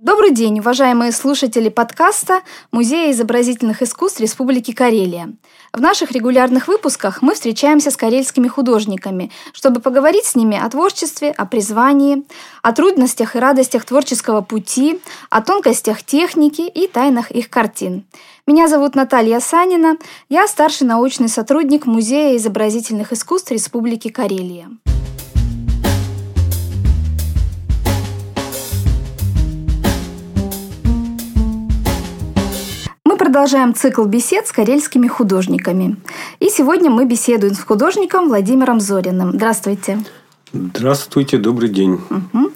Добрый день, уважаемые слушатели подкаста Музея изобразительных искусств Республики Карелия. В наших регулярных выпусках мы встречаемся с карельскими художниками, чтобы поговорить с ними о творчестве, о призвании, о трудностях и радостях творческого пути, о тонкостях техники и тайнах их картин. Меня зовут Наталья Санина, я старший научный сотрудник Музея изобразительных искусств Республики Карелия. Продолжаем цикл бесед с карельскими художниками. И сегодня мы беседуем с художником Владимиром Зориным. Здравствуйте. Здравствуйте, добрый день. Угу.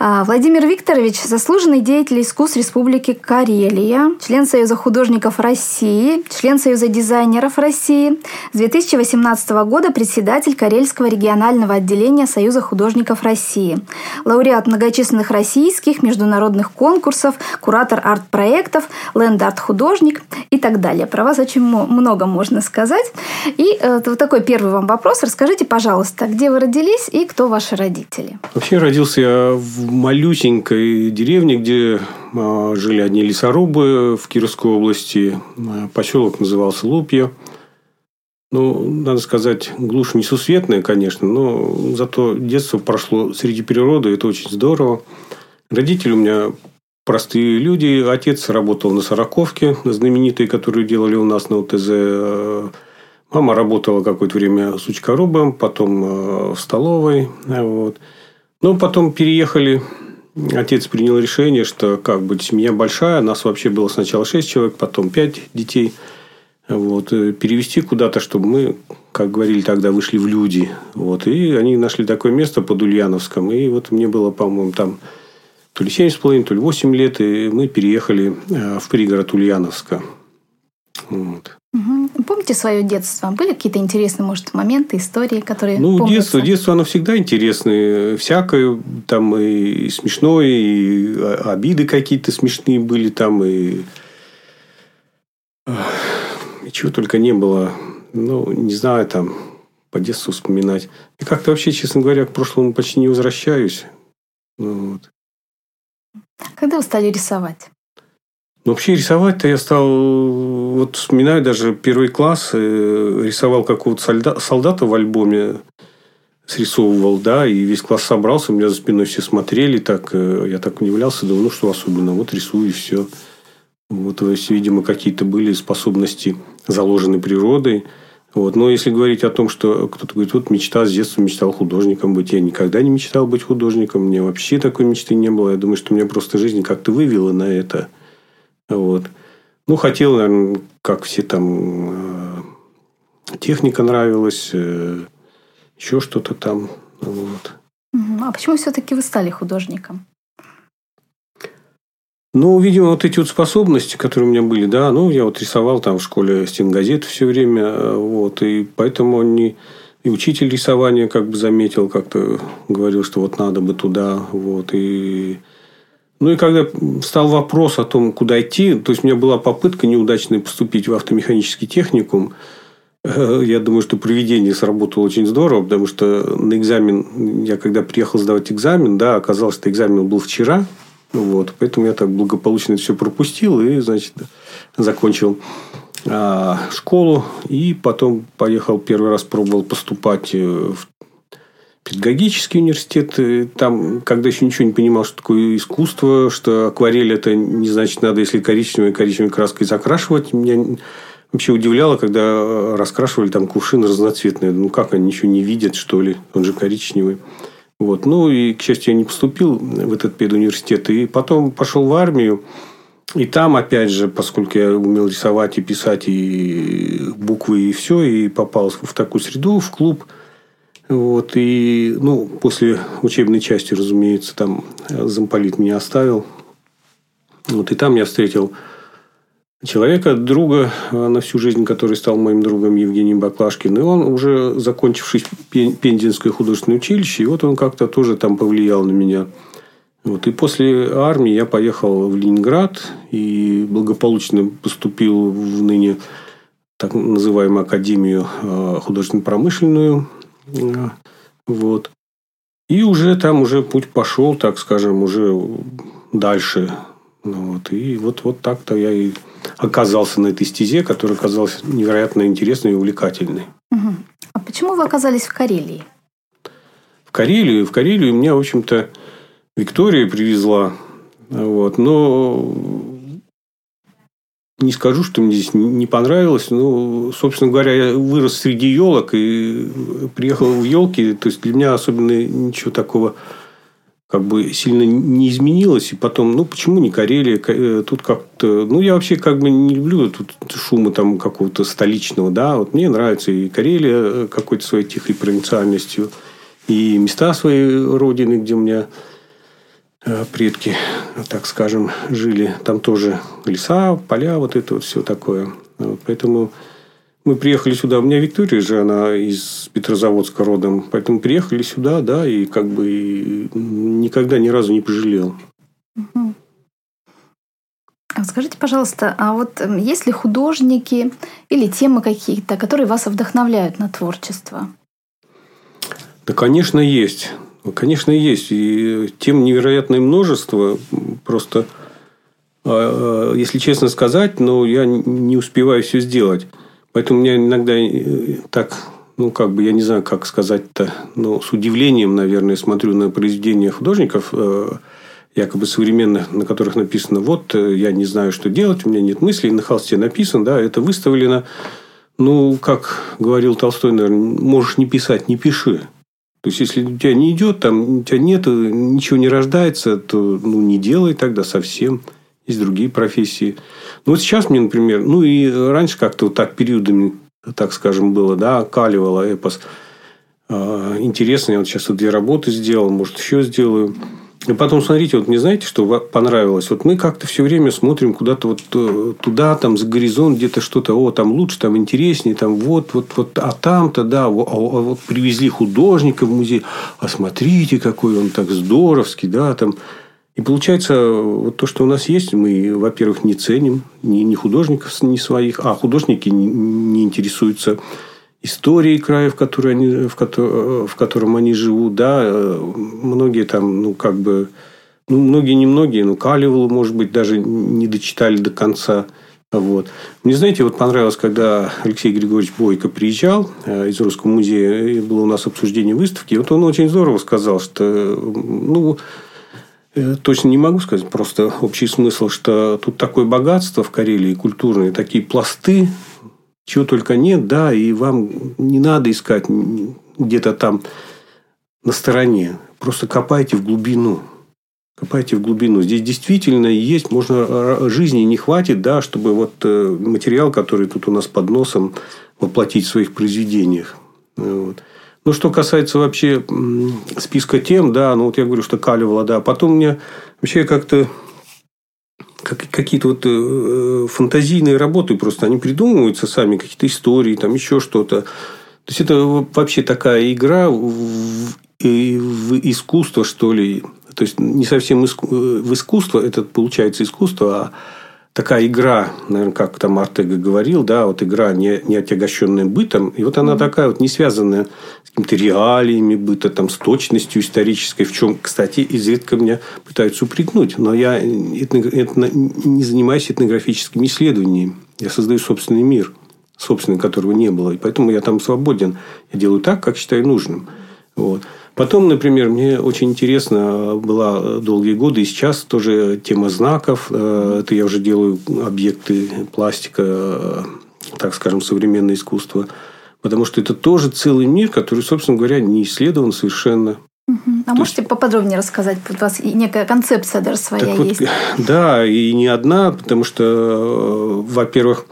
Владимир Викторович – заслуженный деятель искусств Республики Карелия, член Союза художников России, член Союза дизайнеров России, с 2018 года председатель Карельского регионального отделения Союза художников России, лауреат многочисленных российских международных конкурсов, куратор арт-проектов, ленд-арт-художник и так далее. Про вас очень много можно сказать. И э, вот такой первый вам вопрос. Расскажите, пожалуйста, где вы родились и кто ваши родители? Вообще родился я в малюсенькой деревне, где а, жили одни лесорубы в Кировской области. А, поселок назывался Лупья. Ну, надо сказать, глушь несусветная, конечно, но зато детство прошло среди природы, это очень здорово. Родители у меня простые люди. Отец работал на Сороковке, знаменитой, которую делали у нас на УТЗ. Мама работала какое-то время с учкорубом, потом э, в столовой. Вот. Ну, потом переехали. Отец принял решение, что как бы семья большая, нас вообще было сначала шесть человек, потом пять детей. Вот, э, перевести куда-то, чтобы мы, как говорили тогда, вышли в люди. Вот, и они нашли такое место под Ульяновском. И вот мне было, по-моему, там то ли семь с половиной, то ли восемь лет, и мы переехали э, в пригород Ульяновска. Вот. Угу. Помните свое детство? Были какие-то интересные, может, моменты, истории, которые Ну, помнятся? детство, детство, оно всегда интересное. Всякое, там и смешное, и обиды какие-то смешные были там, и... и чего только не было. Ну, не знаю, там, по детству вспоминать. И как-то вообще, честно говоря, к прошлому почти не возвращаюсь. Ну, вот. Когда вы стали рисовать? Ну, вообще рисовать-то я стал, вот вспоминаю даже первый класс, э, рисовал какого-то солдата, в альбоме, срисовывал, да, и весь класс собрался, у меня за спиной все смотрели, так, э, я так удивлялся, думаю, ну, что особенно, вот рисую, и все. Вот, есть, видимо, какие-то были способности заложены природой. Вот. Но если говорить о том, что кто-то говорит, вот мечта с детства мечтал художником быть, я никогда не мечтал быть художником, меня вообще такой мечты не было. Я думаю, что меня просто жизнь как-то вывела на это. Вот. Ну, хотел, наверное, как все там, э, техника нравилась, э, еще что-то там. Вот. А почему все-таки вы стали художником? Ну, видимо, вот эти вот способности, которые у меня были, да, ну, я вот рисовал там в школе стенгазет все время, э, вот, и поэтому не... И учитель рисования как бы заметил, как-то говорил, что вот надо бы туда, вот, и ну и когда стал вопрос о том, куда идти, то есть у меня была попытка неудачная поступить в автомеханический техникум, э, я думаю, что проведение сработало очень здорово, потому что на экзамен, я когда приехал сдавать экзамен, да, оказалось, что экзамен был вчера, вот, поэтому я так благополучно это все пропустил и, значит, закончил а, школу. И потом поехал первый раз пробовал поступать в педагогический университет. Там, когда еще ничего не понимал, что такое искусство, что акварель это не значит надо, если коричневой коричневой краской закрашивать. Меня вообще удивляло, когда раскрашивали там кувшин разноцветный. Ну, как они ничего не видят, что ли? Он же коричневый. Вот. Ну, и, к счастью, я не поступил в этот педуниверситет. И потом пошел в армию. И там, опять же, поскольку я умел рисовать и писать, и буквы, и все, и попал в такую среду, в клуб – вот, и, ну, после учебной части, разумеется, там замполит меня оставил. Вот, и там я встретил человека, друга на всю жизнь, который стал моим другом Евгений Баклашкин. И он уже, закончивший Пензенское художественное училище, и вот он как-то тоже там повлиял на меня. Вот. И после армии я поехал в Ленинград и благополучно поступил в ныне так называемую Академию э, художественно-промышленную вот. И уже там уже путь пошел, так скажем, уже дальше. Ну, вот, и вот, вот так-то я и оказался на этой стезе, которая оказалась невероятно интересной и увлекательной. Угу. А почему вы оказались в Карелии? В Карелию? В Карелию меня, в общем-то, Виктория привезла. Вот. Но не скажу, что мне здесь не понравилось. Ну, собственно говоря, я вырос среди елок и приехал в елки. То есть для меня особенно ничего такого как бы сильно не изменилось. И потом, ну, почему не Карелия? Э, тут как-то... Ну, я вообще как бы не люблю тут шума там какого-то столичного, да. Вот мне нравится и Карелия э, какой-то своей тихой провинциальностью, и места своей родины, где у меня предки, так скажем, жили. Там тоже леса, поля, вот это вот все такое. Вот, поэтому мы приехали сюда. У меня Виктория же, она из Петрозаводска родом. Поэтому приехали сюда, да, и как бы никогда ни разу не пожалел. Угу. Скажите, пожалуйста, а вот эм, есть ли художники или темы какие-то, которые вас вдохновляют на творчество? Да, конечно, есть. Конечно, есть. И тем невероятное множество. Просто, а, а, если честно сказать, но я не успеваю все сделать. Поэтому меня иногда э, так, ну, как бы, я не знаю, как сказать-то, но с удивлением, наверное, смотрю на произведения художников, э, якобы современных, на которых написано, вот, э, я не знаю, что делать, у меня нет мыслей, на холсте написано, да, это выставлено, ну, как говорил Толстой, наверное, можешь не писать, не пиши. То есть, если у тебя не идет, там, у тебя нет, ничего не рождается, то ну, не делай тогда совсем. Есть другие профессии. Ну, вот сейчас мне, например, ну, и раньше как-то вот так периодами, так скажем, было, да, каливало эпос. А, интересно, я вот сейчас вот две работы сделал, может, еще сделаю. И потом, смотрите, вот мне знаете, что понравилось? Вот мы как-то все время смотрим куда-то вот э, туда, там, за горизонт, где-то что-то, о, там лучше, там интереснее, там вот, вот, вот, а там-то, да, а вот привезли художника в музей, а смотрите, какой он так здоровский, да, там, и получается, вот то, что у нас есть, мы, во-первых, не ценим ни, ни художников, ни своих, а художники не, не интересуются историей края, в, которой они, в, ко- в котором они живут. Да, многие там, ну, как бы, ну, многие, немногие, ну, Каливал, может быть, даже не дочитали до конца. Вот. Мне, знаете, вот понравилось, когда Алексей Григорьевич Бойко приезжал э, из Русского музея, и было у нас обсуждение выставки, вот он очень здорово сказал, что ну, Э, точно не могу сказать, просто общий смысл, что тут такое богатство в Карелии культурные, такие пласты, чего только нет, да, и вам не надо искать где-то там на стороне. Просто копайте в глубину. Копайте в глубину. Здесь действительно есть, можно жизни не хватит, да, чтобы вот э, материал, который тут у нас под носом, воплотить в своих произведениях. Вот. Ну, что касается вообще списка тем, да, ну, вот я говорю, что каливала, да. Потом мне вообще как-то как, какие-то вот э, фантазийные работы просто, они придумываются сами, какие-то истории, там еще что-то. То есть, это вообще такая игра в, в искусство, что ли. То есть, не совсем иску... Э, в искусство, это получается искусство, а такая игра, наверное, как там Артега говорил, да, вот игра, не, не отягощенная бытом, и вот она такая вот не связанная с какими-то реалиями быта, там, с точностью исторической, в чем, кстати, изредка меня пытаются упрекнуть, но я этно, этно, не занимаюсь этнографическими исследованиями, я создаю собственный мир, собственный, которого не было, и поэтому я там свободен, я делаю так, как считаю нужным, вот. Потом, например, мне очень интересно была долгие годы, и сейчас тоже тема знаков. Э, это я уже делаю объекты пластика, э, так скажем, современное искусство. Потому что это тоже целый мир, который, собственно говоря, не исследован совершенно. Угу. А То можете есть... поподробнее рассказать? У вас некая концепция даже своя так есть. Вот, да, и не одна, потому что, э, во-первых,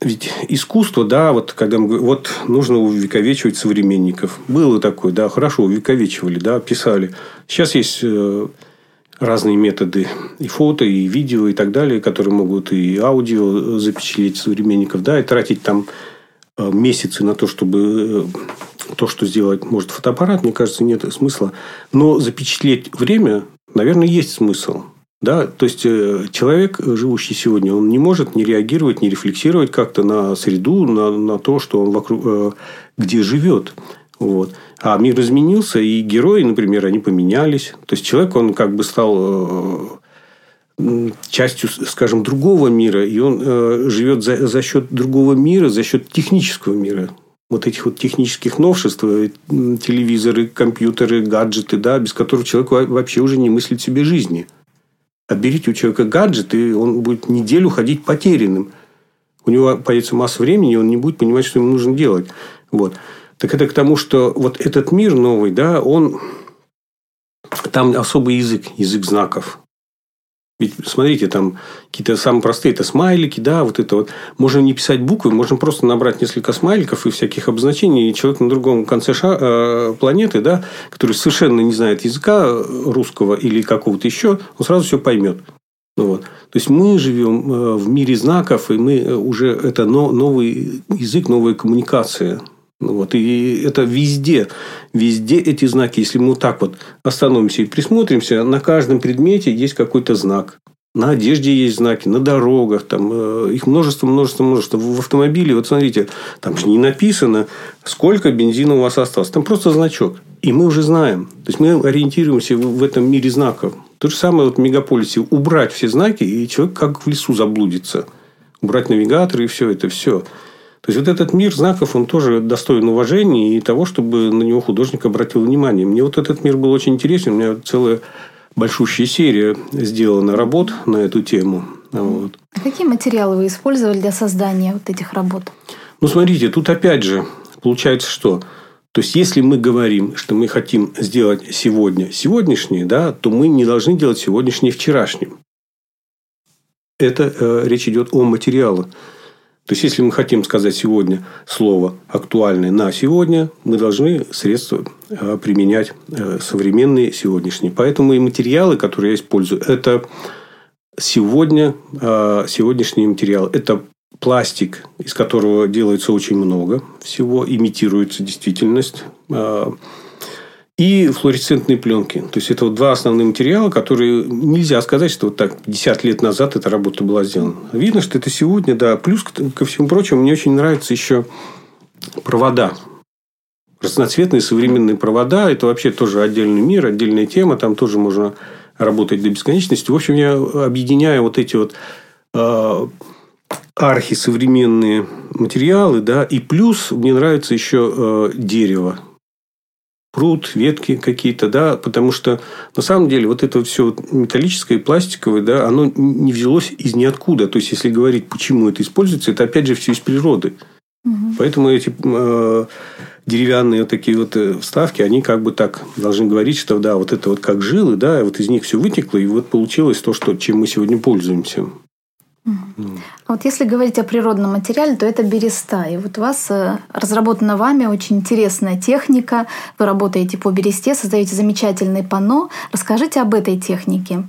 ведь искусство, да, вот когда мы вот нужно увековечивать современников. Было такое, да, хорошо, увековечивали, да, писали. Сейчас есть э, разные методы и фото, и видео, и так далее, которые могут и аудио запечатлеть современников, да, и тратить там э, месяцы на то, чтобы э, то, что сделать может фотоаппарат, мне кажется, нет смысла. Но запечатлеть время, наверное, есть смысл. Да, то есть э, человек, живущий сегодня, он не может не реагировать, не рефлексировать как-то на среду, на, на то, что он вокруг, э, где живет. Вот. А мир изменился, и герои, например, они поменялись. То есть человек, он как бы стал э, частью, скажем, другого мира, и он живет за, за счет другого мира, за счет технического мира. Вот этих вот технических новшеств, телевизоры, компьютеры, гаджеты, да, без которых человек вообще уже не мыслит себе жизни. Отберите у человека гаджет, и он будет неделю ходить потерянным. У него появится масса времени, и он не будет понимать, что ему нужно делать. Вот. Так это к тому, что вот этот мир новый, да, он... Там особый язык, язык знаков. Ведь, смотрите, там какие-то самые простые, это смайлики, да, вот это вот. Можно не писать буквы, можно просто набрать несколько смайликов и всяких обозначений, и человек на другом конце ша- э, планеты, да, который совершенно не знает языка русского или какого-то еще, он сразу все поймет. Ну вот. То есть мы живем э, в мире знаков, и мы уже это новый язык, новая коммуникация. Ну вот. И это везде, везде эти знаки. Если мы вот так вот остановимся и присмотримся, на каждом предмете есть какой-то знак. На одежде есть знаки, на дорогах, там э, их множество, множество, множество. В автомобиле, вот смотрите, там же не написано, сколько бензина у вас осталось. Там просто значок. И мы уже знаем. То есть мы ориентируемся в этом мире знаков. То же самое вот в мегаполисе. Убрать все знаки, и человек как в лесу заблудится. Убрать навигаторы и все это все. То есть, вот этот мир знаков, он тоже достоин уважения и того, чтобы на него художник обратил внимание. Мне вот этот мир был очень интересен. У меня целая большущая серия сделана работ на эту тему. Вот. А какие материалы вы использовали для создания вот этих работ? Ну, смотрите, тут опять же получается, что то есть, если мы говорим, что мы хотим сделать сегодня сегодняшнее, да, то мы не должны делать сегодняшнее вчерашним. Это э, речь идет о материалах. То есть, если мы хотим сказать сегодня слово актуальное на сегодня, мы должны средства э, применять э, современные сегодняшние. Поэтому и материалы, которые я использую, это сегодня э, сегодняшний материал. Это пластик, из которого делается очень много всего, имитируется действительность и флуоресцентные пленки. То есть, это вот два основных материала, которые нельзя сказать, что вот так 50 лет назад эта работа была сделана. Видно, что это сегодня, да. Плюс, ко всему прочему, мне очень нравятся еще провода. Разноцветные современные провода. Это вообще тоже отдельный мир, отдельная тема. Там тоже можно работать до бесконечности. В общем, я объединяю вот эти вот э, архисовременные материалы, да, и плюс мне нравится еще э, дерево пруд, ветки какие-то, да, потому что на самом деле вот это все металлическое и пластиковое, да, оно не взялось из ниоткуда. То есть, если говорить, почему это используется, это опять же все из природы. Угу. Поэтому эти э, деревянные вот такие вот э, вставки, они как бы так должны говорить, что да, вот это вот как жилы, да, вот из них все вытекло, и вот получилось то, что, чем мы сегодня пользуемся. А вот если говорить о природном материале, то это береста. И вот у вас э, разработана вами очень интересная техника. Вы работаете по бересте, создаете замечательные панно. Расскажите об этой технике.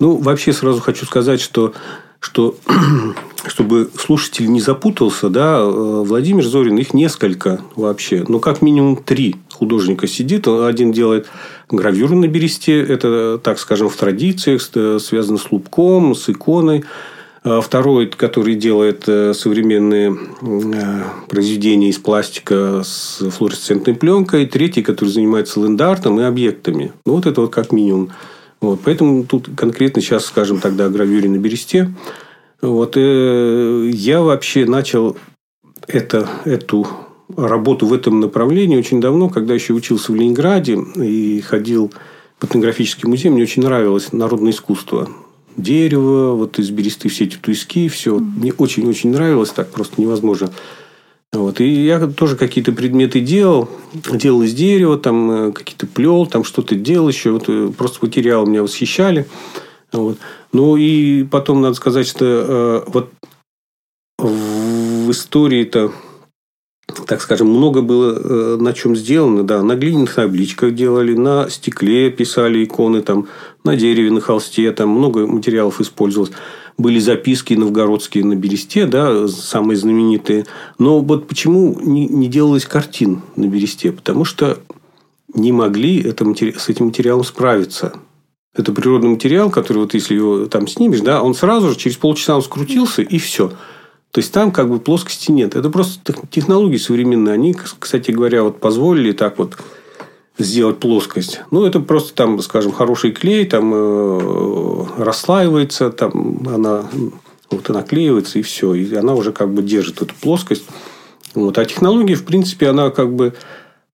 Ну, вообще сразу хочу сказать, что что чтобы слушатель не запутался, да, э, Владимир Зорин, их несколько вообще, ну, как минимум три художника сидит. Один делает гравюру на бересте, это, так скажем, в традициях, связано с лубком, с иконой. А второй, который делает э, современные э, произведения из пластика с флуоресцентной пленкой. Третий, который занимается лендартом и объектами. Ну, вот это вот как минимум. Вот. Поэтому тут конкретно сейчас, скажем, тогда о гравюре на бересте. Вот. Э, я вообще начал это, эту работу в этом направлении очень давно, когда еще учился в Ленинграде и ходил в этнографический музей. Мне очень нравилось народное искусство дерево, вот из бересты все эти туиски, все. Мне очень-очень нравилось, так просто невозможно. Вот. И я тоже какие-то предметы делал. Делал из дерева, там э, какие-то плел, там что-то делал еще. Вот, э, просто материалы меня восхищали. Вот. Ну, и потом надо сказать, что э, вот в истории-то так скажем, много было э, на чем сделано. Да, на глиняных табличках делали, на стекле писали иконы, там, на дереве, на холсте, там много материалов использовалось. Были записки новгородские на бересте, да, самые знаменитые. Но вот почему не, не делалось картин на бересте? Потому что не могли это, с этим материалом справиться. Это природный материал, который вот если его там снимешь, да, он сразу же через полчаса он скрутился и все. То есть там как бы плоскости нет. Это просто технологии современные. Они, кстати говоря, вот позволили так вот сделать плоскость. Ну, это просто там, скажем, хороший клей, там э, расслаивается, там она вот она клеивается и все. И она уже как бы держит эту плоскость. Вот. А технология, в принципе, она как бы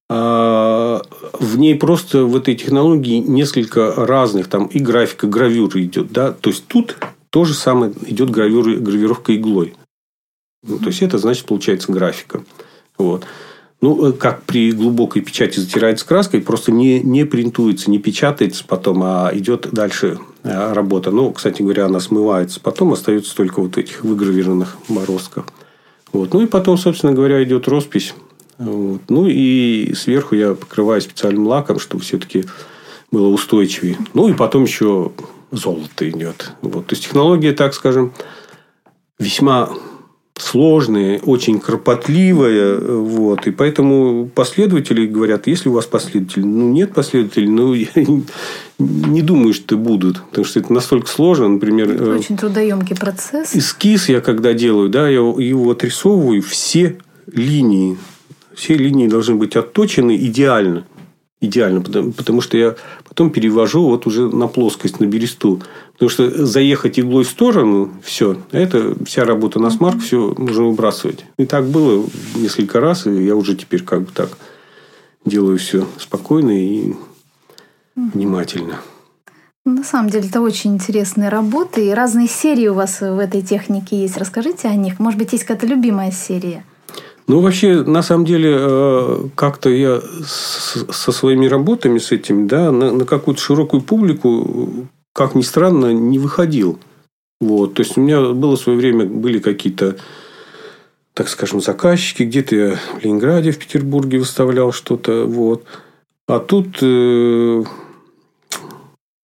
а, в ней просто в этой технологии несколько разных, там и графика, гравюра идет, да, то есть тут то же самое идет гравюра, гравировка иглой. Ну, то есть это значит получается графика. Вот. Ну, э, как при глубокой печати затирается краской, просто не, не принтуется, не печатается потом, а идет дальше э, работа. Ну, кстати говоря, она смывается. Потом остается только вот этих выгравированных бороздков. Вот. Ну, и потом, собственно говоря, идет роспись. Вот. Ну, и сверху я покрываю специальным лаком, чтобы все-таки было устойчивее. Ну, и потом еще золото идет. Вот. То есть, технология, так скажем, весьма сложная, очень кропотливая. Вот. И поэтому последователи говорят, если у вас последователи, ну, нет последователей, ну, я не думаю, что будут. Потому что это настолько сложно. Например, это э, очень трудоемкий процесс. Эскиз я когда делаю, да, я его отрисовываю все линии. Все линии должны быть отточены идеально идеально, потому, потому что я потом перевожу вот уже на плоскость, на бересту. Потому что заехать иглой в сторону, все, это вся работа на смарк, все можно выбрасывать. И так было несколько раз, и я уже теперь как бы так делаю все спокойно и внимательно. На самом деле, это очень интересные работы, и разные серии у вас в этой технике есть. Расскажите о них. Может быть, есть какая-то любимая серия? Ну, вообще, на самом деле, э, как-то я со своими работами, с этим, да, на, какую-то широкую публику, как ни странно, не выходил. Вот. То есть, у меня было в свое время, были какие-то, так скажем, заказчики. Где-то я в Ленинграде, в Петербурге выставлял что-то. Вот. А тут э,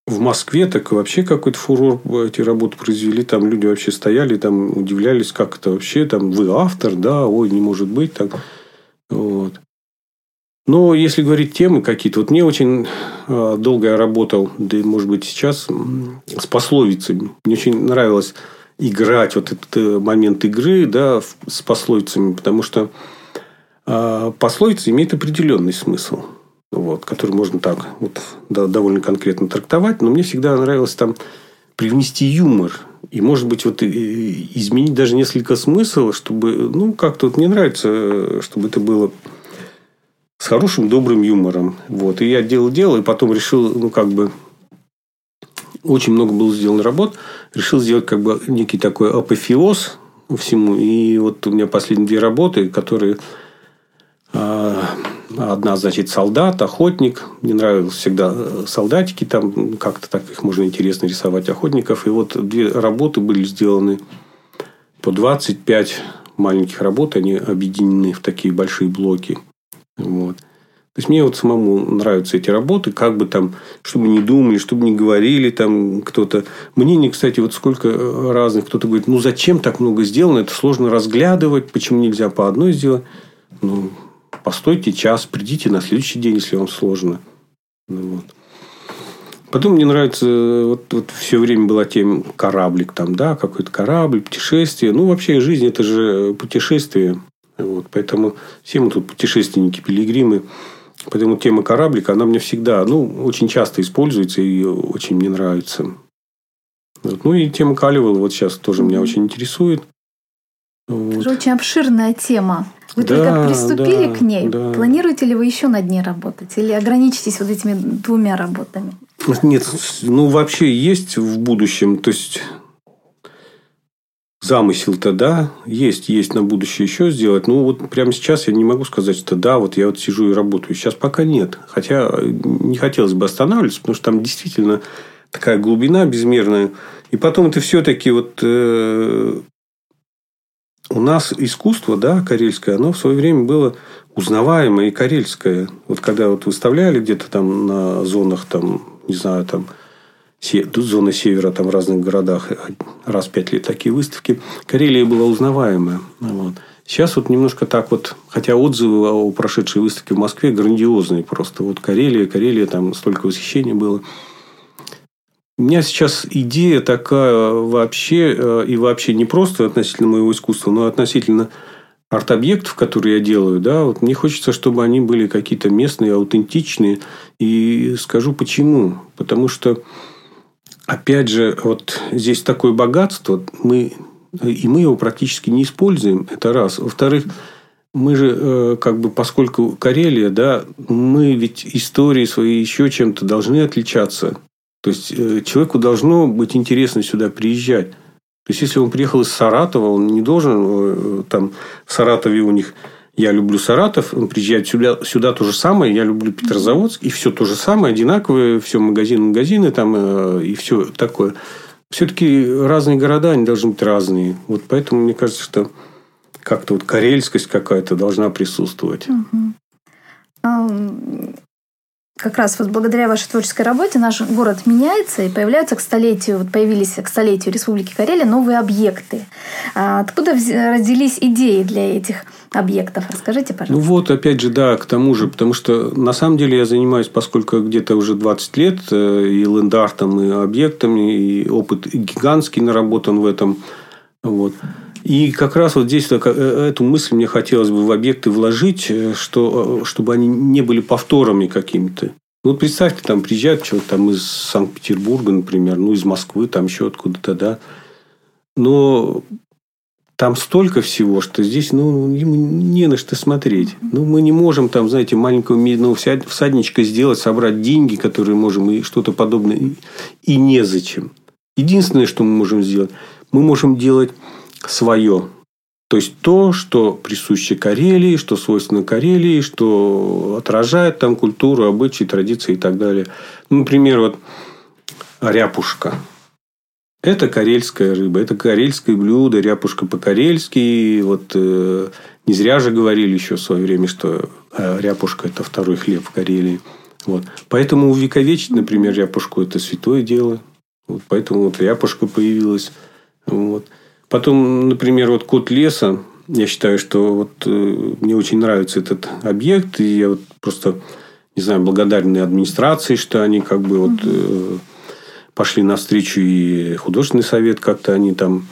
в Москве так вообще какой-то фурор эти работы произвели. Там люди вообще стояли, там удивлялись, как это вообще, там вы автор, да, ой, не может быть так. Вот. Но если говорить темы какие-то, вот мне очень э, долго я работал, да и может быть сейчас, с пословицами. Мне очень нравилось играть вот этот э, момент игры да, с пословицами, потому что э, пословица имеет определенный смысл вот, который можно так вот, да, довольно конкретно трактовать, но мне всегда нравилось там привнести юмор. И, может быть, вот изменить даже несколько смысл, чтобы, ну, как-то вот мне нравится, чтобы это было с хорошим, добрым юмором. Вот. И я делал-делал, и потом решил, ну, как бы, очень много было сделано работ, решил сделать как бы некий такой апофеоз всему. И вот у меня последние две работы, которые а, Одна, значит, солдат, охотник. Мне нравились всегда э, солдатики. Там как-то так их можно интересно рисовать, охотников. И вот две работы были сделаны по 25 маленьких работ. Они объединены в такие большие блоки. Вот. То есть, мне вот самому нравятся эти работы, как бы там, чтобы не думали, чтобы не говорили там кто-то. Мнение, кстати, вот сколько э, разных. Кто-то говорит, ну, зачем так много сделано? Это сложно разглядывать. Почему нельзя по одной сделать? Ну, постойте час, придите на следующий день, если вам сложно. Ну, вот. Потом мне нравится, вот, вот все время была тема кораблик, там, да, какой-то корабль, путешествие. Ну, вообще жизнь – это же путешествие. Вот, поэтому все мы тут путешественники, пилигримы. Поэтому тема кораблика, она мне всегда, ну, очень часто используется и очень мне нравится. Вот. Ну, и тема Каливала вот сейчас тоже меня очень интересует. Вот. Это очень обширная тема. Вы да, только приступили да, к ней. Да. Планируете ли вы еще над ней работать? Или ограничитесь вот этими двумя работами? Нет, ну вообще есть в будущем. То есть замысел-то, да, есть, есть на будущее еще сделать. Ну, вот прямо сейчас я не могу сказать, что да, вот я вот сижу и работаю. Сейчас пока нет. Хотя не хотелось бы останавливаться, потому что там действительно такая глубина безмерная. И потом это все-таки вот э, у нас искусство, да, карельское, оно в свое время было узнаваемое и карельское. Вот когда вот выставляли где-то там на зонах, там, не знаю, там, зона севера там в разных городах раз в пять лет такие выставки. Карелия была узнаваемая. Вот. Сейчас вот немножко так вот, хотя отзывы о прошедшей выставке в Москве грандиозные просто. Вот Карелия, Карелия, там столько восхищения было. У меня сейчас идея такая вообще, э, и вообще не просто относительно моего искусства, но относительно арт-объектов, которые я делаю, да, вот мне хочется, чтобы они были какие-то местные, аутентичные. И скажу почему. Потому что, опять же, вот здесь такое богатство, мы, и мы его практически не используем. Это раз. Во-вторых, мы же, э, как бы, поскольку Карелия, да, мы ведь истории свои еще чем-то должны отличаться. То есть, э, человеку должно быть интересно сюда приезжать. То есть, если он приехал из Саратова, он не должен э, там в Саратове у них я люблю Саратов, он приезжает сюда, сюда то же самое, я люблю Петрозаводск, и все то же самое, одинаковые, все магазины, магазины там, э, и все такое. Все-таки разные города, они должны быть разные. Вот поэтому мне кажется, что как-то вот карельскость какая-то должна присутствовать. Угу как раз вот благодаря вашей творческой работе наш город меняется и появляются к столетию, вот появились к столетию Республики Карелия новые объекты. А откуда родились идеи для этих объектов? Расскажите, пожалуйста. Ну вот, опять же, да, к тому же, потому что на самом деле я занимаюсь, поскольку где-то уже 20 лет э, и лендартом, и объектами, и опыт гигантский наработан в этом. Вот. И как раз вот здесь э, эту мысль мне хотелось бы в объекты вложить, э, что, э, чтобы они не были повторами какими-то. Ну, вот представьте, там приезжает человек там, из Санкт-Петербурга, например, ну, из Москвы, там еще откуда-то, да. Но там столько всего, что здесь ну, ему не на что смотреть. Ну, мы не можем там, знаете, маленького медного всадничка сделать, собрать деньги, которые можем, и что-то подобное, и незачем. Единственное, что мы можем сделать, мы можем делать свое. То есть то, что присуще Карелии, что свойственно Карелии, что отражает там культуру, обычаи, традиции и так далее. Ну, например, вот ряпушка. Это карельская рыба, это карельское блюдо, ряпушка по-карельски. Вот э, не зря же говорили еще в свое время, что э, ряпушка – это второй хлеб в Карелии. Вот. Поэтому увековечить, например, ряпушку – это святое дело. Вот. Поэтому вот ряпушка появилась. Вот. Потом, например, вот код леса. Я считаю, что вот э, мне очень нравится этот объект. И я вот просто, не знаю, благодарен администрации, что они как бы вот э, пошли навстречу и художественный совет как-то они там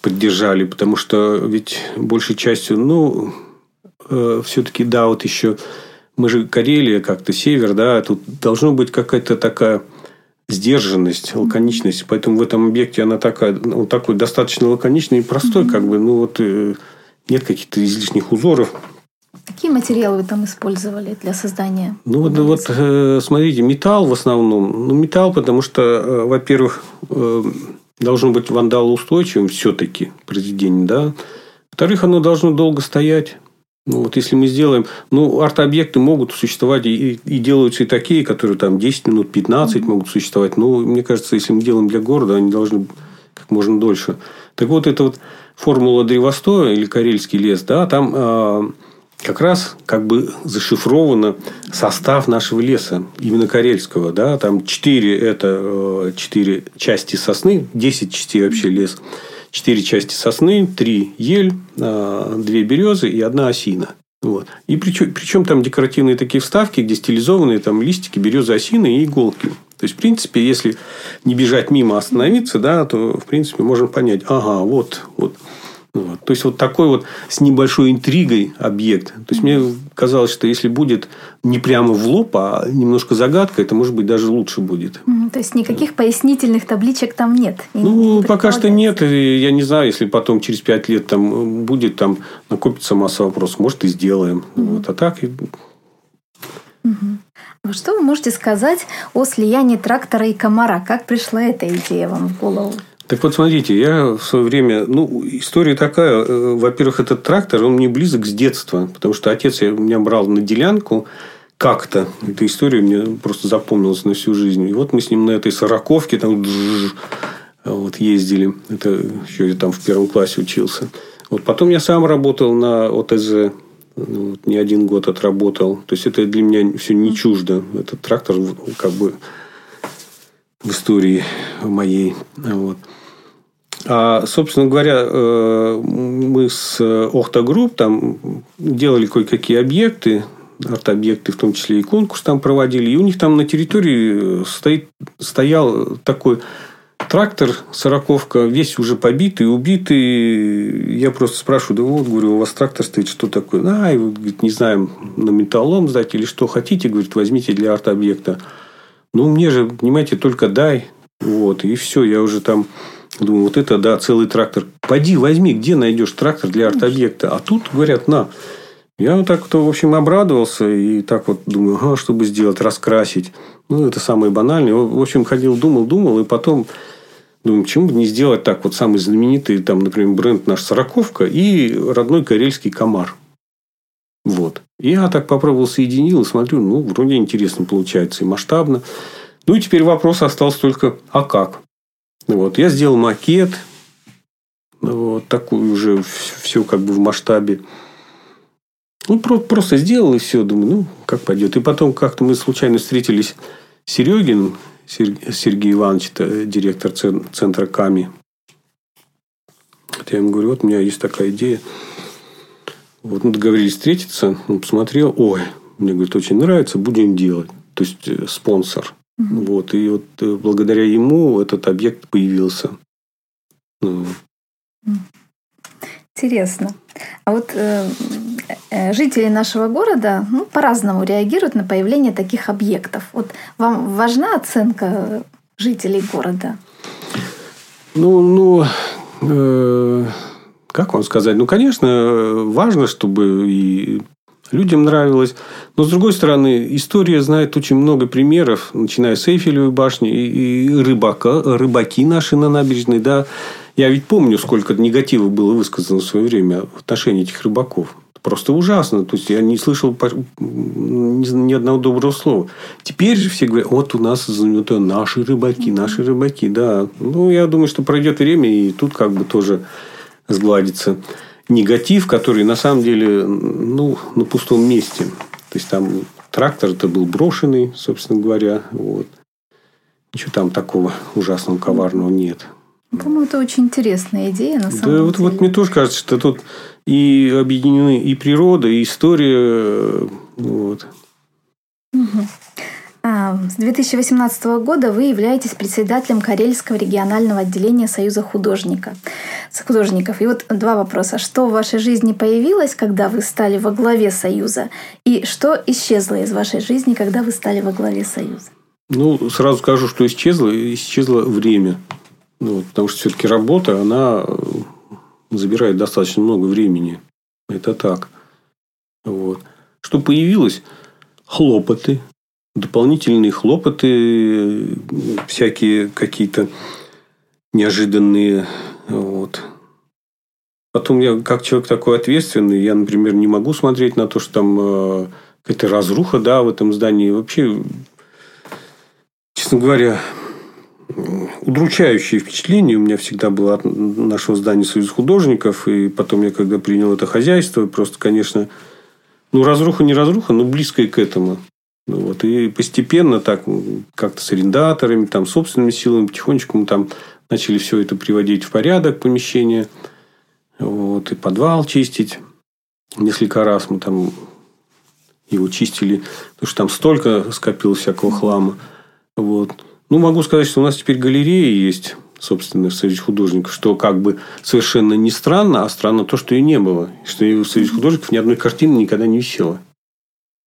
поддержали. Потому что ведь большей частью, ну, э, все-таки, да, вот еще мы же Карелия, как-то север, да, тут должно быть какая-то такая сдержанность, лаконичность. Поэтому в этом объекте она такая, он такой достаточно лаконичный и простой, mm-hmm. как бы, ну вот э, нет каких-то излишних узоров. Какие материалы вы там использовали для создания? Ну вот, вот э, смотрите, металл в основном. Ну металл, потому что, э, во-первых, должно быть вандалоустойчивым все-таки произведение, да. Во-вторых, оно должно долго стоять. Ну, вот если мы сделаем... Ну, арт-объекты могут существовать и, и делаются и такие, которые там 10 минут, 15 mm-hmm. могут существовать. Но мне кажется, если мы делаем для города, они должны как можно дольше. Так вот, это вот формула древостоя или карельский лес, да, там э, как раз как бы зашифровано состав нашего леса, именно карельского. Да? Там 4 это э, 4 части сосны, 10 частей вообще лес четыре части сосны, три ель, а, две березы и одна осина. Вот. И причем, причем там декоративные такие вставки, где стилизованные там листики, березы, осины и иголки. То есть, в принципе, если не бежать мимо, а остановиться, да, то, в принципе, можно понять, ага, вот, вот. Вот. То есть, вот такой вот с небольшой интригой объект. То есть, мне казалось, что если будет не прямо в лоб, а немножко загадка, это, может быть, даже лучше будет. То есть, никаких пояснительных табличек там нет? Ну, пока что нет. Я не знаю, если потом через пять лет там будет, там накопится масса вопросов, может, и сделаем. Угу. Вот. А так... Угу. Что вы можете сказать о слиянии трактора и комара? Как пришла эта идея вам в голову? Так вот, смотрите, я в свое время... Ну, история такая. Э, во-первых, этот трактор, он мне близок с детства. Потому что отец меня брал на делянку как-то. Эта история мне просто запомнилась на всю жизнь. И вот мы с ним на этой сороковке там вот, ездили. Это еще я там в первом классе учился. Вот потом я сам работал на ОТЗ. Ну, вот, не один год отработал. То есть, это для меня все не чуждо. Этот трактор как бы в истории моей. Вот. А, собственно говоря, э, мы с Охта Групп там делали кое-какие объекты. арт-объекты, в том числе и конкурс там проводили. И у них там на территории стоит, стоял такой трактор, сороковка, весь уже побитый, убитый. Я просто спрашиваю, да вот, говорю, у вас трактор стоит, что такое? А, и говорит, не знаем, на металлолом сдать или что хотите, говорит, возьмите для арт-объекта. Ну, мне же, понимаете, только дай. Вот, и все, я уже там думаю, вот это, да, целый трактор. Пойди, возьми, где найдешь трактор для арт-объекта? А тут говорят, на. Я вот так-то, в общем, обрадовался. И так вот думаю, ага, чтобы сделать, раскрасить. Ну, это самое банальное. В общем, ходил, думал, думал. И потом думаю, почему бы не сделать так вот самый знаменитый, там, например, бренд наш «Сороковка» и родной карельский «Комар». Вот. Я так попробовал, соединил и смотрю, ну, вроде интересно получается и масштабно. Ну, и теперь вопрос остался только, а как? Вот. Я сделал макет, вот, такую уже все как бы в масштабе. Ну, просто сделал и все. Думаю, ну, как пойдет. И потом как-то мы случайно встретились с Серегин, Сергей Иванович, это директор центра КАМИ. Я ему говорю, вот у меня есть такая идея. Вот мы договорились встретиться, он посмотрел, ой, мне, говорит, очень нравится, будем делать. То есть, э, спонсор. Вот, и вот э, благодаря ему этот объект появился. Ну. Интересно. А вот э, э, жители нашего города ну, по-разному реагируют на появление таких объектов. Вот вам важна оценка жителей города? Ну, ну, э, как вам сказать? Ну, конечно, важно, чтобы и людям нравилось. Но, с другой стороны, история знает очень много примеров, начиная с Эйфелевой башни и рыбака, рыбаки наши на набережной. Да. Я ведь помню, сколько негатива было высказано в свое время в отношении этих рыбаков. Просто ужасно. То есть, я не слышал ни одного доброго слова. Теперь же все говорят, вот у нас это наши рыбаки, наши рыбаки. Да. Ну, я думаю, что пройдет время, и тут как бы тоже сгладится негатив, который на самом деле ну, на пустом месте. То есть там трактор это был брошенный, собственно говоря. Вот. Ничего там такого ужасного, коварного нет. По-моему, это очень интересная идея, на самом да, деле. Вот, вот мне тоже кажется, что тут и объединены и природа, и история. Вот. Угу. А, с 2018 года вы являетесь председателем Карельского регионального отделения Союза художника, художников. И вот два вопроса. Что в вашей жизни появилось, когда вы стали во главе Союза? И что исчезло из вашей жизни, когда вы стали во главе Союза? Ну, сразу скажу, что исчезло. Исчезло время. Ну, потому что все-таки работа, она забирает достаточно много времени. Это так. Вот. Что появилось? Хлопоты, дополнительные хлопоты, всякие какие-то неожиданные. Вот. Потом я, как человек такой ответственный, я, например, не могу смотреть на то, что там э, какая-то разруха да, в этом здании. Вообще, честно говоря, удручающее впечатление у меня всегда было от нашего здания Союз художников. И потом я, когда принял это хозяйство, просто, конечно, ну, разруха не разруха, но близкая к этому. Ну, вот. И постепенно так как-то с арендаторами, там, собственными силами, потихонечку мы там начали все это приводить в порядок, помещение. Вот. И подвал чистить. Несколько раз мы там его чистили, потому что там столько скопилось всякого хлама. Вот. Ну, могу сказать, что у нас теперь галерея есть, собственно, Союзе художников, что как бы совершенно не странно, а странно то, что ее не было. Что в Союзе художников ни одной картины никогда не висело.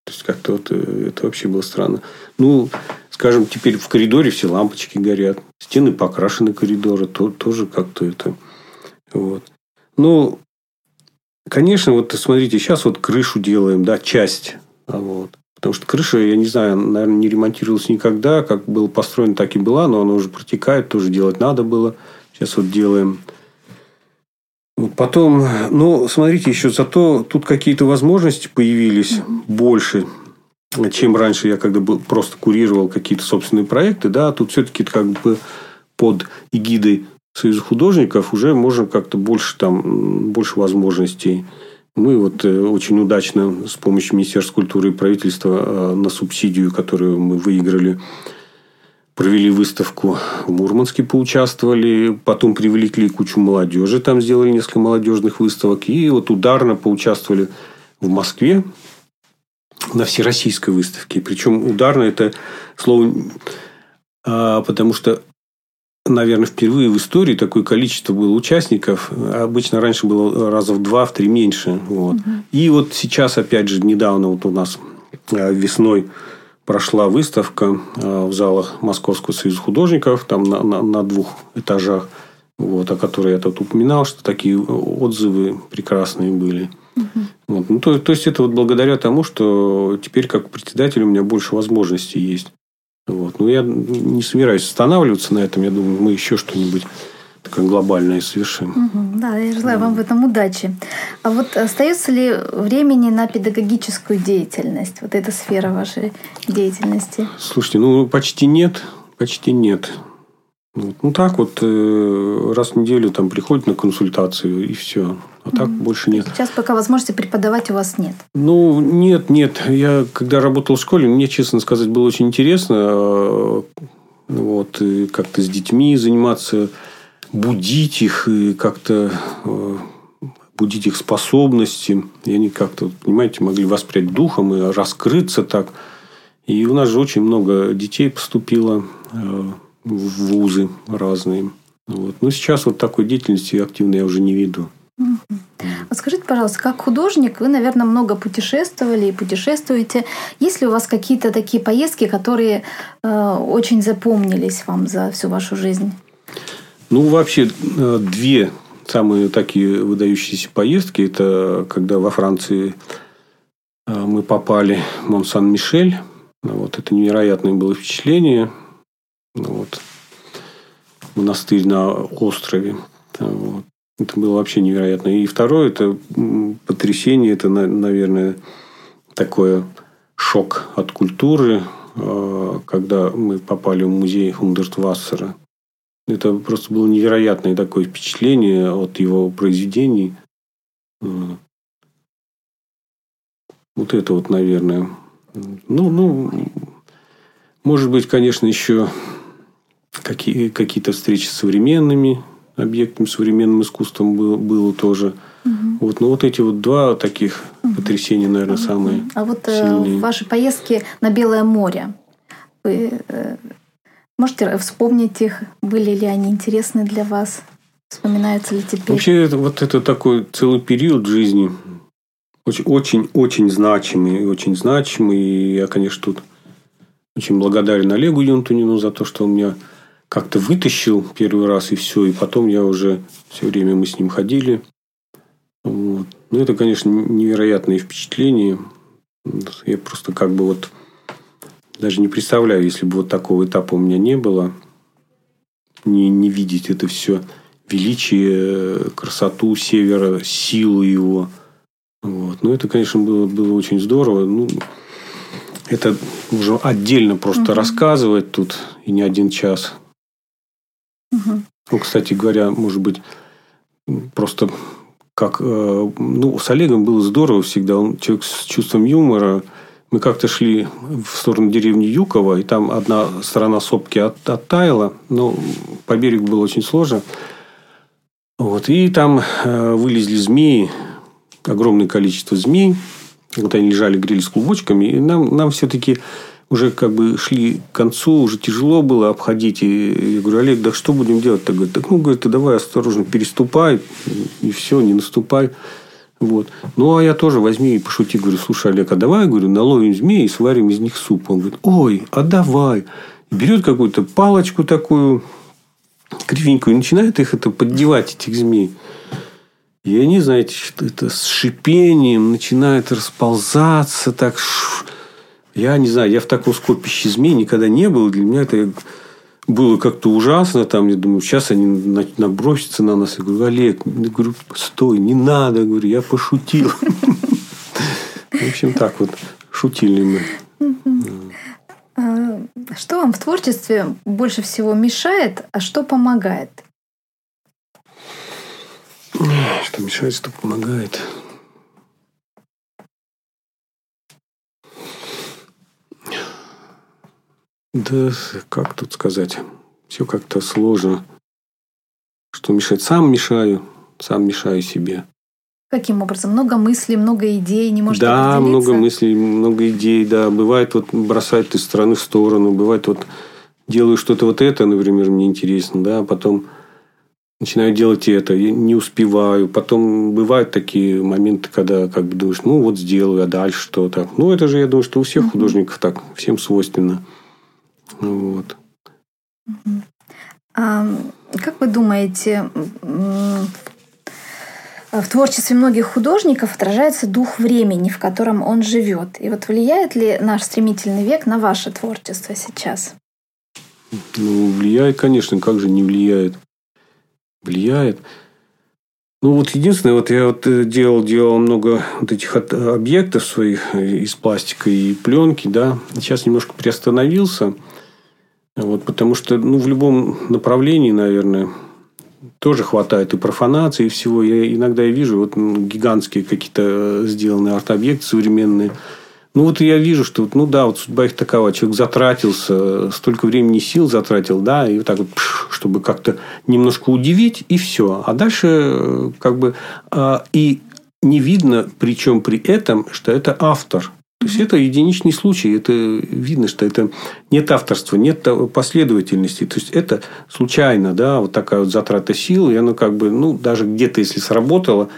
То есть, как-то вот э, это вообще было странно. Ну, скажем, теперь в коридоре все лампочки горят. Стены покрашены коридоры. То, тоже как-то это... Вот. Ну, конечно, вот смотрите, сейчас вот крышу делаем, да, часть. А вот. Потому что крыша, я не знаю, наверное, не ремонтировалась никогда. Как был построен, так и была. Но она уже протекает, тоже делать надо было. Сейчас вот делаем. Потом, ну, смотрите, еще зато тут какие-то возможности появились mm-hmm. больше, чем раньше я когда был, просто курировал какие-то собственные проекты. Да, тут все-таки как бы под эгидой Союза художников уже можно как-то больше там, больше возможностей. Мы вот э, очень удачно с помощью Министерства культуры и правительства э, на субсидию, которую мы выиграли, провели выставку в Мурманске, поучаствовали, потом привлекли кучу молодежи, там сделали несколько молодежных выставок, и вот ударно поучаствовали в Москве. на всероссийской выставке. Причем ударно это слово, а, потому что наверное, впервые в истории такое количество было участников. Обычно раньше было раза в два, в три меньше. Вот. Угу. И вот сейчас, опять же, недавно вот у нас а, весной прошла выставка а, в залах Московского союза художников, там на, на, на двух этажах, вот, о которой я тут упоминал, что такие отзывы прекрасные были. Угу. Вот. Ну, то, то есть, это вот благодаря тому, что теперь как председатель у меня больше возможностей есть. Вот. Но я не собираюсь останавливаться на этом. Я думаю, мы еще что-нибудь такое глобальное совершим. Угу, да, я желаю вам в этом удачи. А вот остается ли времени на педагогическую деятельность? Вот эта сфера вашей деятельности? Слушайте, ну почти нет, почти нет. Вот. Ну так вот э, раз в неделю там приходит на консультацию и все. А так mm больше нет. Сейчас пока возможности преподавать у вас нет. Ну, нет, нет. Я когда работал в школе, мне, честно сказать, было очень интересно э, вот, как-то с детьми заниматься, будить их и как-то э, будить их способности. И они как-то, понимаете, могли воспрять духом и раскрыться так. И у нас же очень много детей поступило в вузы разные. Вот. Но сейчас вот такой деятельности активной я уже не веду. Вот скажите, пожалуйста, как художник, вы, наверное, много путешествовали и путешествуете. Есть ли у вас какие-то такие поездки, которые э, очень запомнились вам за всю вашу жизнь? Ну, вообще, э, две самые такие выдающиеся поездки. Это когда во Франции э, мы попали в Монсан-Мишель. Вот, это невероятное было впечатление. Вот. Монастырь на острове. Вот. Это было вообще невероятно. И второе, это потрясение, это, наверное, такое шок от культуры, а, когда мы попали в музей Хундертвассера. Это просто было невероятное такое впечатление от его произведений. Вот это вот, наверное. Ну, ну, может быть, конечно, еще какие, какие-то встречи с современными объектами, современным искусством было, было тоже. Угу. Вот, ну, вот эти вот два таких угу. потрясения, наверное, угу. самые А вот э, сильные. ваши поездки на Белое море, вы э, можете вспомнить их? Были ли они интересны для вас? Вспоминаются ли теперь? Вообще, это, вот это такой целый период жизни, очень, очень, очень значимый, очень значимый. И я, конечно, тут очень благодарен Олегу Юнтунину за то, что он меня как-то вытащил первый раз и все, и потом я уже все время мы с ним ходили. Вот. Ну, это, конечно, невероятное впечатление. Я просто как бы вот даже не представляю, если бы вот такого этапа у меня не было, не, не видеть это все величие, красоту севера, силу его. Вот. Ну, это, конечно, было, было очень здорово. Ну, это уже отдельно просто угу. рассказывать тут и не один час. Угу. Ну, кстати говоря, может быть, просто как... Э, ну, с Олегом было здорово всегда. Он человек с чувством юмора. Мы как-то шли в сторону деревни Юкова, и там одна сторона сопки от, оттаяла, но по берегу было очень сложно. Вот. И там э, вылезли змеи, огромное количество змей. Вот они лежали, грелись клубочками. И нам, нам все-таки уже как бы шли к концу, уже тяжело было обходить. И я говорю, Олег, да что будем делать? Так, говорит, так ну, говорит, ты давай осторожно переступай, и все, не наступай. Вот. Ну, а я тоже возьми и пошути. Говорю, слушай, Олег, а давай, говорю, наловим змей и сварим из них суп. Он говорит, ой, а давай. берет какую-то палочку такую кривенькую и начинает их это поддевать, этих змей. И они, знаете, это с шипением начинает расползаться так. Я не знаю, я в таком скопище змей никогда не был. Для меня это было как-то ужасно. Там, я думаю, сейчас они набросятся на нас. Я говорю, Олег, я говорю, стой, не надо. Я говорю, я пошутил. В общем, так вот, шутили мы. А, что вам в творчестве больше всего мешает, а что помогает? Что мешает, что помогает. Да, как тут сказать? Все как-то сложно. Что мешать? Сам мешаю, сам мешаю себе. Каким образом? Много мыслей, много идей, не можете Да, много мыслей, много идей, да. Бывает вот бросает из стороны в сторону, бывает вот делаю что-то вот это, например, мне интересно, да, а потом начинаю делать это, я не успеваю. Потом бывают такие моменты, когда как бы думаешь, ну вот сделаю, а дальше что то Ну, это же, я думаю, что у всех художников так, всем свойственно. Вот. А, как вы думаете, в творчестве многих художников отражается дух времени, в котором он живет. И вот влияет ли наш стремительный век на ваше творчество сейчас? Ну, влияет, конечно, как же не влияет. Влияет. Ну, вот единственное, вот я вот э, делал, делал много вот этих объектов своих э, из пластика и пленки, да. Сейчас немножко приостановился. Вот, потому что, ну, в любом направлении, наверное, тоже хватает и профанации, и всего. Я иногда я вижу вот гигантские какие-то э, сделанные арт-объекты современные. Ну, вот я вижу, что, ну, да, вот судьба их такова. Человек затратился, столько времени и сил затратил, да, и вот так вот, чтобы как-то немножко удивить, и все. А дальше э, как бы а, и не видно, причем при этом, что это автор. То есть это единичный случай, это видно, что это нет авторства, нет последовательности. То есть это случайно, да, вот такая вот затрата сил, и оно как бы, ну, даже где-то, если сработало,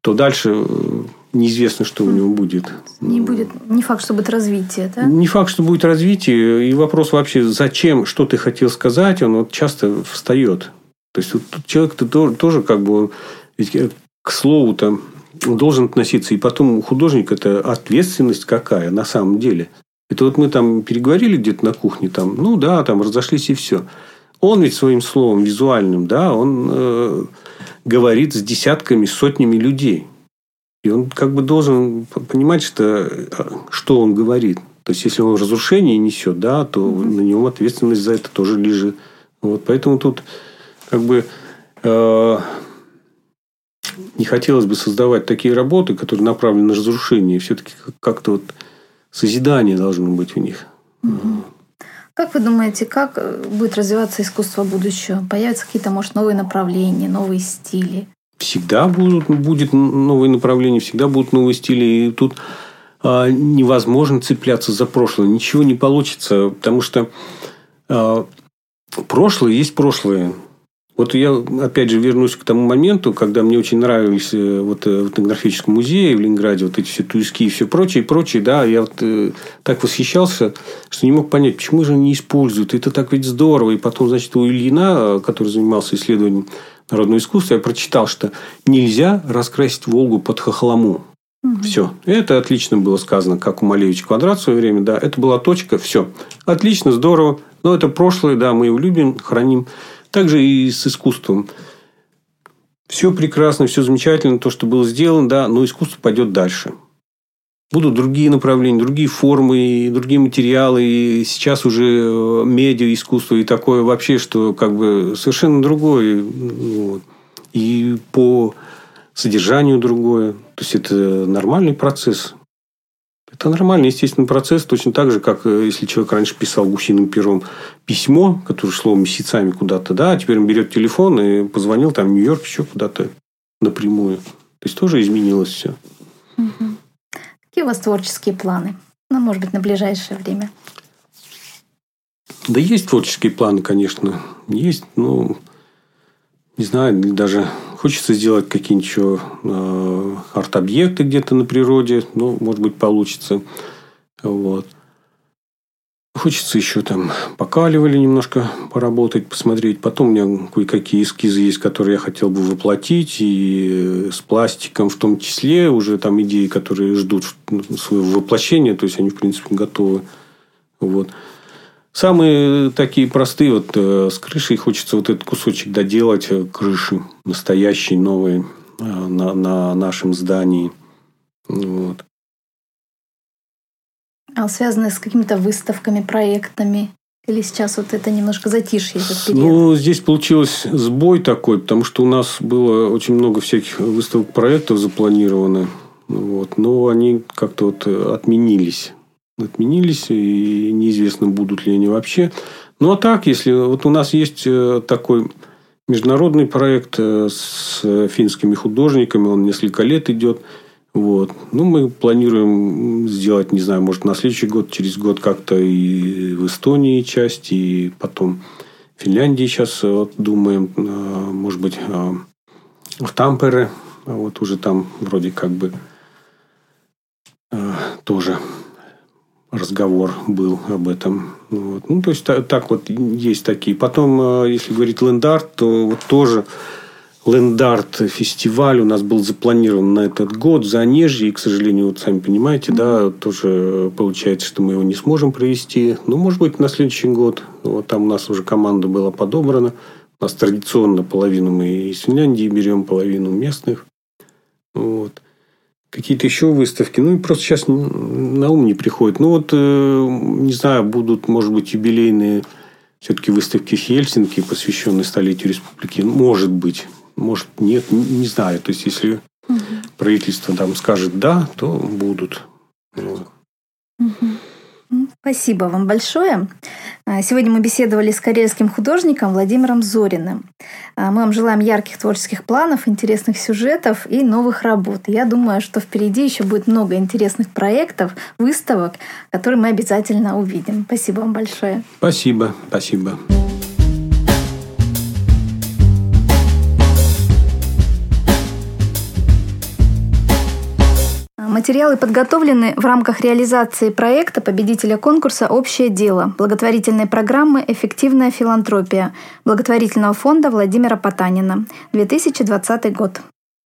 то дальше э, неизвестно, что у него будет. Не будет, не факт, что будет развитие, да? Не факт, что будет развитие. И вопрос вообще, зачем, что ты хотел сказать, он вот часто встает. То есть, вот человек-то тоже как бы э, к слову там должен относиться. И потом у художника это ответственность какая на самом деле. Это вот мы там переговорили где-то на кухне, там, ну да, там разошлись и все. Он ведь своим словом визуальным, да, он э, говорит с десятками, сотнями людей. И он как бы должен понимать, что, что он говорит. То есть, если он разрушение несет, да, то mm-hmm. на него ответственность за это тоже лежит. Вот, поэтому тут как бы э, не хотелось бы создавать такие работы, которые направлены на разрушение. Все-таки как-то вот созидание должно быть в них. Угу. Как вы думаете, как э, будет развиваться искусство будущего? Появятся какие-то, может, новые направления, новые стили? Всегда будут, будет новые направления, всегда будут новые стили. И тут а, невозможно цепляться за прошлое. Ничего не получится, потому что а, прошлое есть прошлое. Вот я, опять же, вернусь к тому моменту, когда мне очень нравились э, вот э, в этнографическом музее в Ленинграде вот эти все туиски и все прочее, прочее, да, я вот э, так восхищался, что не мог понять, почему же они не используют. Это так ведь здорово. И потом, значит, у Ильина, который занимался исследованием народного искусства, я прочитал, что нельзя раскрасить Волгу под хохлому. Угу. Все. Это отлично было сказано, как у Малевич Квадрат в свое время. Да, это была точка. Все. Отлично, здорово. Но это прошлое, да, мы его любим, храним. Также и с искусством. Все прекрасно, все замечательно, то, что было сделано, да, но искусство пойдет дальше. Будут другие направления, другие формы, другие материалы. И сейчас уже э, медиа, искусство и такое вообще, что как бы совершенно другое. Вот. И по содержанию другое. То есть это нормальный процесс. Это нормальный, естественный процесс, точно так же, как э, если человек раньше писал гусиным пером письмо, которое шло месяцами куда-то, да, а теперь он берет телефон и позвонил там в Нью-Йорк еще куда-то напрямую. То есть тоже изменилось все. Угу. Какие у вас творческие планы? Ну, может быть, на ближайшее время? Да есть творческие планы, конечно. Есть, ну, не знаю, даже Хочется сделать какие-нибудь э, арт-объекты где-то на природе. Ну, может быть, получится. Вот. Хочется еще там покаливали немножко поработать, посмотреть. Потом у меня кое-какие эскизы есть, которые я хотел бы воплотить. И с пластиком в том числе. Уже там идеи, которые ждут своего воплощения. То есть, они, в принципе, готовы. Вот. Самые такие простые, вот э, с крышей хочется вот этот кусочек доделать, э, крыши настоящей, новой э, на, на нашем здании. Вот. А связанные с какими-то выставками, проектами? Или сейчас вот это немножко затишье этот период? Ну, здесь получилось сбой такой, потому что у нас было очень много всяких выставок проектов запланировано. Вот, но они как-то вот отменились отменились, и неизвестно, будут ли они вообще. Ну, а так, если вот у нас есть э, такой международный проект э, с финскими художниками, он несколько лет идет. Вот. Ну, мы планируем сделать, не знаю, может, на следующий год, через год как-то и в Эстонии часть, и потом в Финляндии сейчас вот, думаем, может быть, в Тампере. Вот уже там вроде как бы тоже разговор был об этом. Вот. Ну, то есть, так, так вот есть такие. Потом, э, если говорить лендарт, то вот тоже лендарт фестиваль у нас был запланирован на этот год в Занежье. И, к сожалению, вот сами понимаете, да, тоже получается, что мы его не сможем провести. Ну, может быть, на следующий год. Вот там у нас уже команда была подобрана. У нас традиционно половину мы из Финляндии берем, половину местных. Вот какие-то еще выставки. Ну, и просто сейчас на ум не приходит. Ну, вот, э, не знаю, будут, может быть, юбилейные все-таки выставки Хельсинки, посвященные столетию республики. Может быть. Может, нет, не знаю. То есть, если угу. правительство там скажет «да», то будут. Вот. Угу. Спасибо вам большое. А, сегодня мы беседовали с карельским художником Владимиром Зориным. А, мы вам желаем ярких творческих планов, интересных сюжетов и новых работ. Я думаю, что впереди еще будет много интересных проектов, выставок, которые мы обязательно увидим. Спасибо вам большое. Спасибо, спасибо. Материалы подготовлены в рамках реализации проекта победителя конкурса «Общее дело» благотворительной программы «Эффективная филантропия» благотворительного фонда Владимира Потанина. 2020 год.